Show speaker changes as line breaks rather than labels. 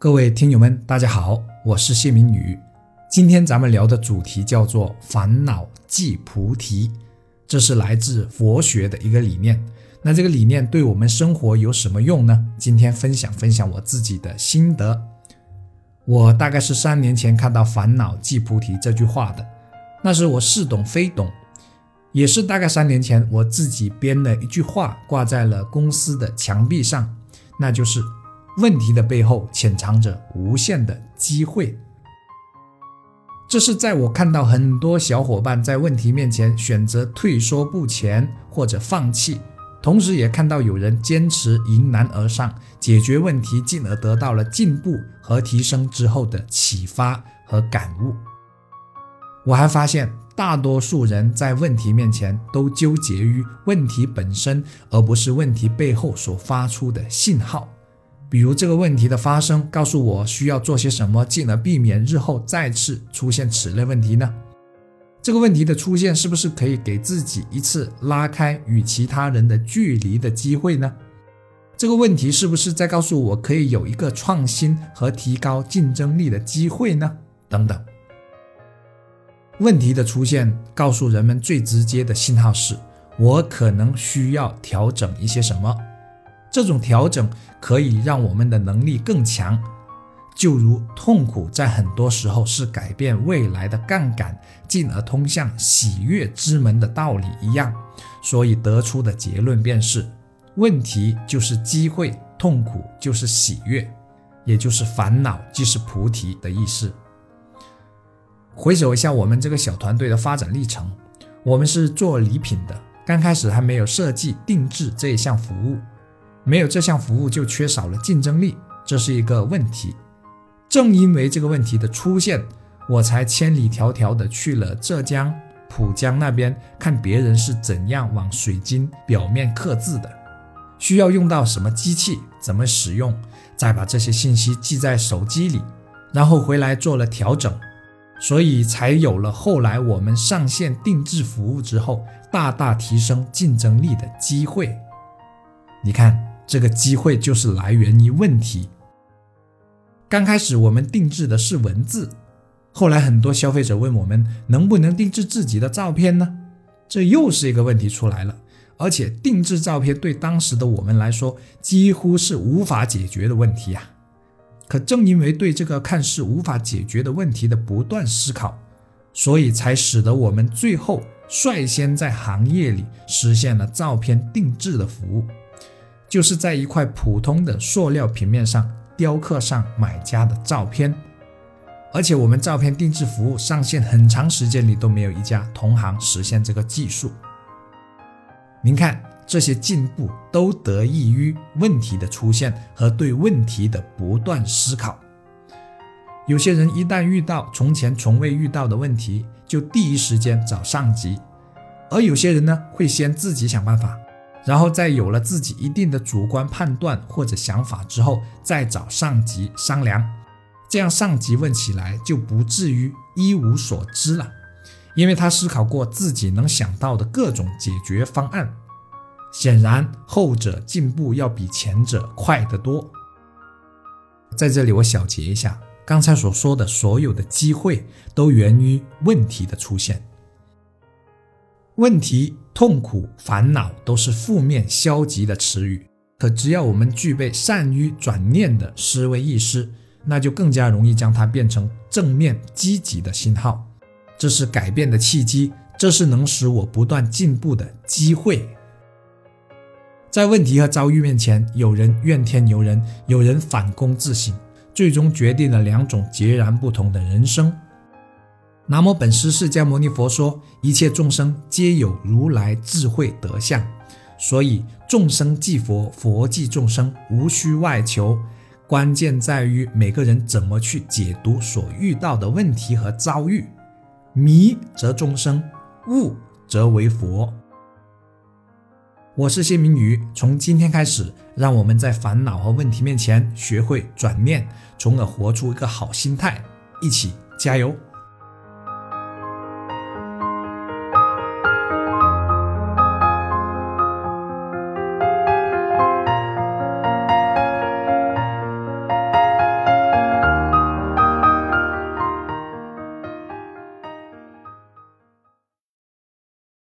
各位听友们，大家好，我是谢明宇。今天咱们聊的主题叫做“烦恼即菩提”，这是来自佛学的一个理念。那这个理念对我们生活有什么用呢？今天分享分享我自己的心得。我大概是三年前看到“烦恼即菩提”这句话的，那时我似懂非懂。也是大概三年前，我自己编了一句话，挂在了公司的墙壁上，那就是。问题的背后潜藏着无限的机会，这是在我看到很多小伙伴在问题面前选择退缩不前或者放弃，同时也看到有人坚持迎难而上，解决问题，进而得到了进步和提升之后的启发和感悟。我还发现，大多数人在问题面前都纠结于问题本身，而不是问题背后所发出的信号。比如这个问题的发生，告诉我需要做些什么，进而避免日后再次出现此类问题呢？这个问题的出现，是不是可以给自己一次拉开与其他人的距离的机会呢？这个问题是不是在告诉我可以有一个创新和提高竞争力的机会呢？等等。问题的出现，告诉人们最直接的信号是：我可能需要调整一些什么。这种调整可以让我们的能力更强，就如痛苦在很多时候是改变未来的杠杆，进而通向喜悦之门的道理一样。所以得出的结论便是：问题就是机会，痛苦就是喜悦，也就是烦恼即是菩提的意思。回首一下我们这个小团队的发展历程，我们是做礼品的，刚开始还没有设计定制这一项服务。没有这项服务就缺少了竞争力，这是一个问题。正因为这个问题的出现，我才千里迢迢的去了浙江浦江那边看别人是怎样往水晶表面刻字的，需要用到什么机器，怎么使用，再把这些信息记在手机里，然后回来做了调整，所以才有了后来我们上线定制服务之后，大大提升竞争力的机会。你看。这个机会就是来源于问题。刚开始我们定制的是文字，后来很多消费者问我们能不能定制自己的照片呢？这又是一个问题出来了。而且定制照片对当时的我们来说几乎是无法解决的问题呀。可正因为对这个看似无法解决的问题的不断思考，所以才使得我们最后率先在行业里实现了照片定制的服务。就是在一块普通的塑料平面上雕刻上买家的照片，而且我们照片定制服务上线很长时间里都没有一家同行实现这个技术。您看，这些进步都得益于问题的出现和对问题的不断思考。有些人一旦遇到从前从未遇到的问题，就第一时间找上级；而有些人呢，会先自己想办法。然后在有了自己一定的主观判断或者想法之后，再找上级商量，这样上级问起来就不至于一无所知了，因为他思考过自己能想到的各种解决方案。显然，后者进步要比前者快得多。在这里，我小结一下刚才所说的所有的机会，都源于问题的出现。问题、痛苦、烦恼都是负面、消极的词语，可只要我们具备善于转念的思维意识，那就更加容易将它变成正面、积极的信号。这是改变的契机，这是能使我不断进步的机会。在问题和遭遇面前，有人怨天尤人，有人反躬自省，最终决定了两种截然不同的人生。南无本师释迦牟尼佛说：“一切众生皆有如来智慧德相，所以众生即佛，佛即众生，无需外求。关键在于每个人怎么去解读所遇到的问题和遭遇。迷则众生，悟则为佛。”我是谢明宇，从今天开始，让我们在烦恼和问题面前学会转念，从而活出一个好心态。一起加油！